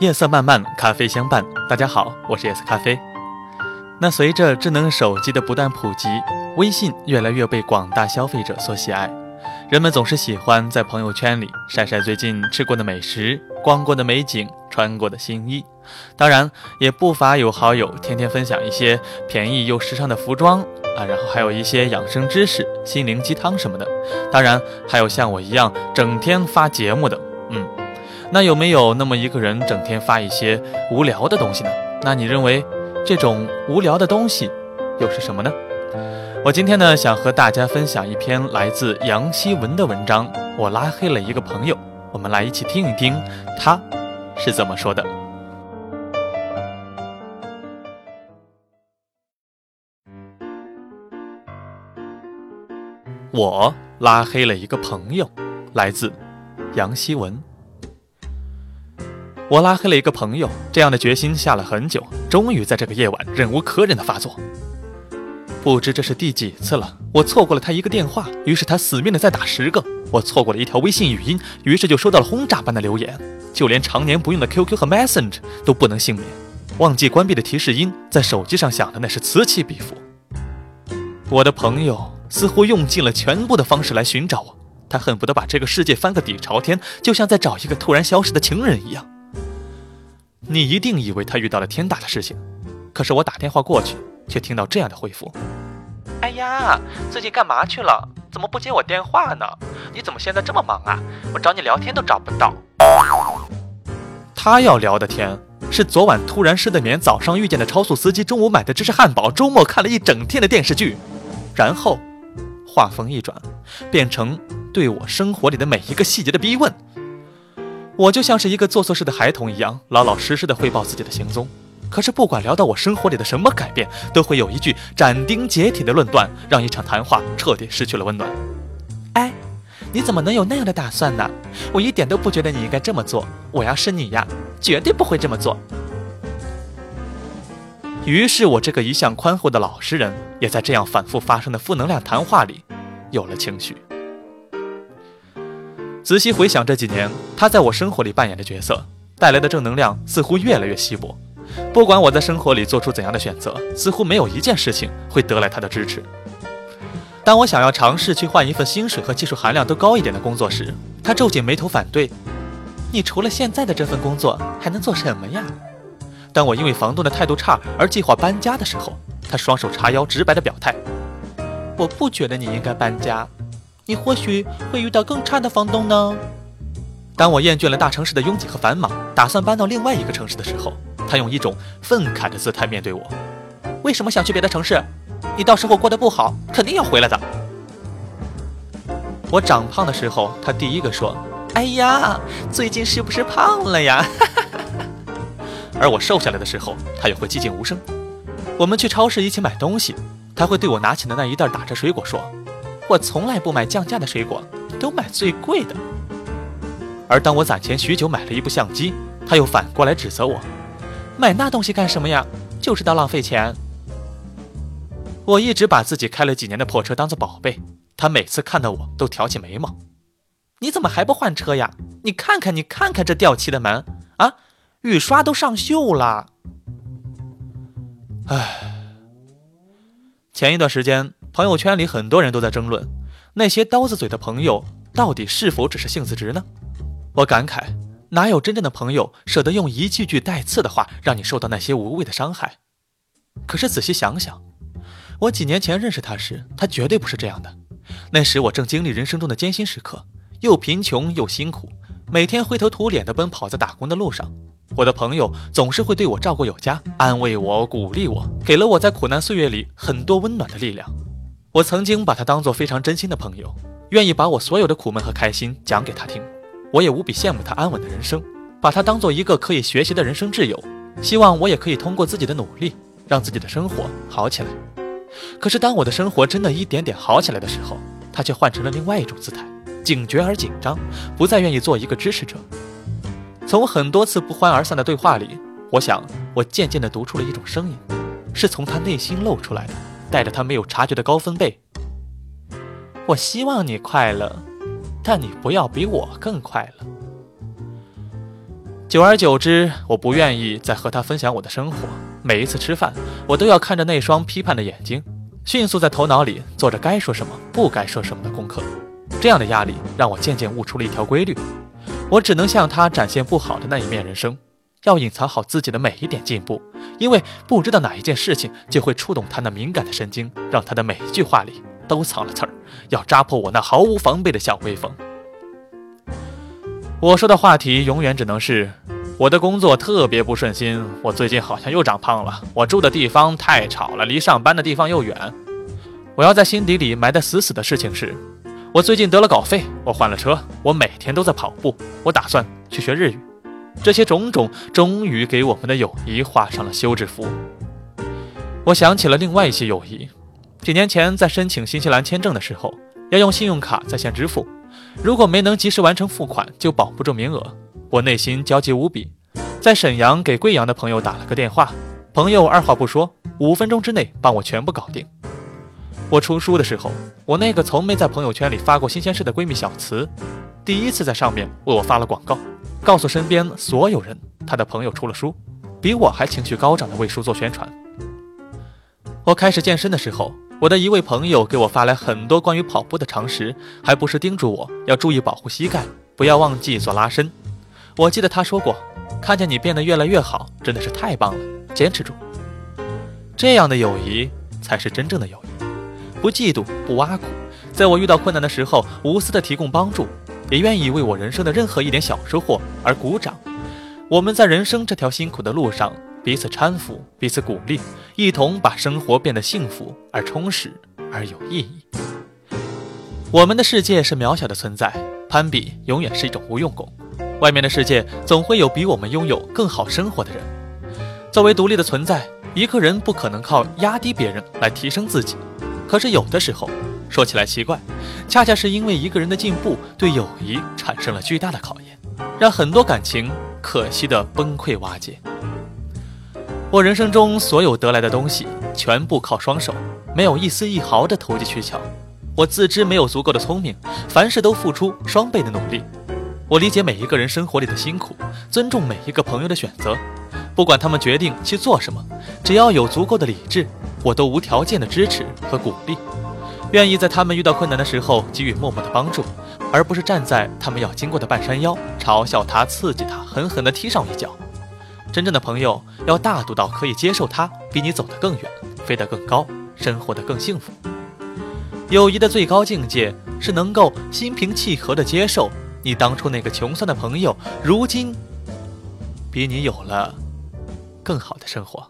夜色漫漫，咖啡相伴。大家好，我是夜色咖啡。那随着智能手机的不断普及，微信越来越被广大消费者所喜爱。人们总是喜欢在朋友圈里晒晒最近吃过的美食、逛过的美景、穿过的新衣。当然，也不乏有好友天天分享一些便宜又时尚的服装啊，然后还有一些养生知识、心灵鸡汤什么的。当然，还有像我一样整天发节目的，嗯。那有没有那么一个人整天发一些无聊的东西呢？那你认为这种无聊的东西又是什么呢？我今天呢想和大家分享一篇来自杨希文的文章。我拉黑了一个朋友，我们来一起听一听他是怎么说的。我拉黑了一个朋友，来自杨希文。我拉黑了一个朋友，这样的决心下了很久，终于在这个夜晚忍无可忍的发作。不知这是第几次了，我错过了他一个电话，于是他死命的再打十个；我错过了一条微信语音，于是就收到了轰炸般的留言。就连常年不用的 QQ 和 Messenger 都不能幸免，忘记关闭的提示音在手机上响的那是此起彼伏。我的朋友似乎用尽了全部的方式来寻找我，他恨不得把这个世界翻个底朝天，就像在找一个突然消失的情人一样。你一定以为他遇到了天大的事情，可是我打电话过去，却听到这样的回复：“哎呀，最近干嘛去了？怎么不接我电话呢？你怎么现在这么忙啊？我找你聊天都找不到。”他要聊的天是昨晚突然失的眠，早上遇见的超速司机，中午买的芝士汉堡，周末看了一整天的电视剧，然后话锋一转，变成对我生活里的每一个细节的逼问。我就像是一个做错事的孩童一样，老老实实的汇报自己的行踪。可是不管聊到我生活里的什么改变，都会有一句斩钉截铁的论断，让一场谈话彻底失去了温暖。哎，你怎么能有那样的打算呢？我一点都不觉得你应该这么做。我要是你呀，绝对不会这么做。于是，我这个一向宽厚的老实人，也在这样反复发生的负能量谈话里，有了情绪。仔细回想这几年，他在我生活里扮演的角色，带来的正能量似乎越来越稀薄。不管我在生活里做出怎样的选择，似乎没有一件事情会得来他的支持。当我想要尝试去换一份薪水和技术含量都高一点的工作时，他皱紧眉头反对：“你除了现在的这份工作，还能做什么呀？”当我因为房东的态度差而计划搬家的时候，他双手叉腰，直白的表态：“我不觉得你应该搬家。”你或许会遇到更差的房东呢。当我厌倦了大城市的拥挤和繁忙，打算搬到另外一个城市的时候，他用一种愤慨的姿态面对我：“为什么想去别的城市？你到时候过得不好，肯定要回来的。”我长胖的时候，他第一个说：“哎呀，最近是不是胖了呀？” 而我瘦下来的时候，他也会寂静无声。我们去超市一起买东西，他会对我拿起的那一袋打折水果说。我从来不买降价的水果，都买最贵的。而当我攒钱许久买了一部相机，他又反过来指责我：“买那东西干什么呀？就知道浪费钱。”我一直把自己开了几年的破车当做宝贝，他每次看到我都挑起眉毛：“你怎么还不换车呀？你看看，你看看这掉漆的门啊，雨刷都上锈了。”唉，前一段时间。朋友圈里很多人都在争论，那些刀子嘴的朋友到底是否只是性子直呢？我感慨，哪有真正的朋友舍得用一句句带刺的话让你受到那些无谓的伤害？可是仔细想想，我几年前认识他时，他绝对不是这样的。那时我正经历人生中的艰辛时刻，又贫穷又辛苦，每天灰头土脸地奔跑在打工的路上。我的朋友总是会对我照顾有加，安慰我，鼓励我，给了我在苦难岁月里很多温暖的力量。我曾经把他当做非常真心的朋友，愿意把我所有的苦闷和开心讲给他听。我也无比羡慕他安稳的人生，把他当做一个可以学习的人生挚友，希望我也可以通过自己的努力，让自己的生活好起来。可是当我的生活真的一点点好起来的时候，他却换成了另外一种姿态，警觉而紧张，不再愿意做一个支持者。从很多次不欢而散的对话里，我想我渐渐地读出了一种声音，是从他内心露出来的。带着他没有察觉的高分贝。我希望你快乐，但你不要比我更快乐。久而久之，我不愿意再和他分享我的生活。每一次吃饭，我都要看着那双批判的眼睛，迅速在头脑里做着该说什么、不该说什么的功课。这样的压力让我渐渐悟出了一条规律：我只能向他展现不好的那一面人生，要隐藏好自己的每一点进步，因为不知道哪一件事情就会触动他那敏感的神经，让他的每一句话里都藏了刺儿，要扎破我那毫无防备的小威风。我说的话题永远只能是我的工作特别不顺心，我最近好像又长胖了，我住的地方太吵了，离上班的地方又远。我要在心底里埋得死死的事情是，我最近得了稿费，我换了车，我每天都在跑步，我打算去学日语。这些种种终于给我们的友谊画上了休止符。我想起了另外一些友谊，几年前在申请新西兰签证的时候，要用信用卡在线支付。如果没能及时完成付款，就保不住名额。我内心焦急无比，在沈阳给贵阳的朋友打了个电话，朋友二话不说，五分钟之内帮我全部搞定。我出书的时候，我那个从没在朋友圈里发过新鲜事的闺蜜小慈，第一次在上面为我发了广告，告诉身边所有人他的朋友出了书，比我还情绪高涨的为书做宣传。我开始健身的时候。我的一位朋友给我发来很多关于跑步的常识，还不时叮嘱我要注意保护膝盖，不要忘记做拉伸。我记得他说过：“看见你变得越来越好，真的是太棒了，坚持住。”这样的友谊才是真正的友谊，不嫉妒，不挖苦，在我遇到困难的时候无私的提供帮助，也愿意为我人生的任何一点小收获而鼓掌。我们在人生这条辛苦的路上。彼此搀扶，彼此鼓励，一同把生活变得幸福而充实而有意义。我们的世界是渺小的存在，攀比永远是一种无用功。外面的世界总会有比我们拥有更好生活的人。作为独立的存在，一个人不可能靠压低别人来提升自己。可是有的时候，说起来奇怪，恰恰是因为一个人的进步，对友谊产生了巨大的考验，让很多感情可惜的崩溃瓦解。我人生中所有得来的东西，全部靠双手，没有一丝一毫的投机取巧。我自知没有足够的聪明，凡事都付出双倍的努力。我理解每一个人生活里的辛苦，尊重每一个朋友的选择。不管他们决定去做什么，只要有足够的理智，我都无条件的支持和鼓励，愿意在他们遇到困难的时候给予默默的帮助，而不是站在他们要经过的半山腰，嘲笑他、刺激他、狠狠地踢上一脚。真正的朋友要大度到可以接受他比你走得更远，飞得更高，生活得更幸福。友谊的最高境界是能够心平气和地接受你当初那个穷酸的朋友，如今比你有了更好的生活。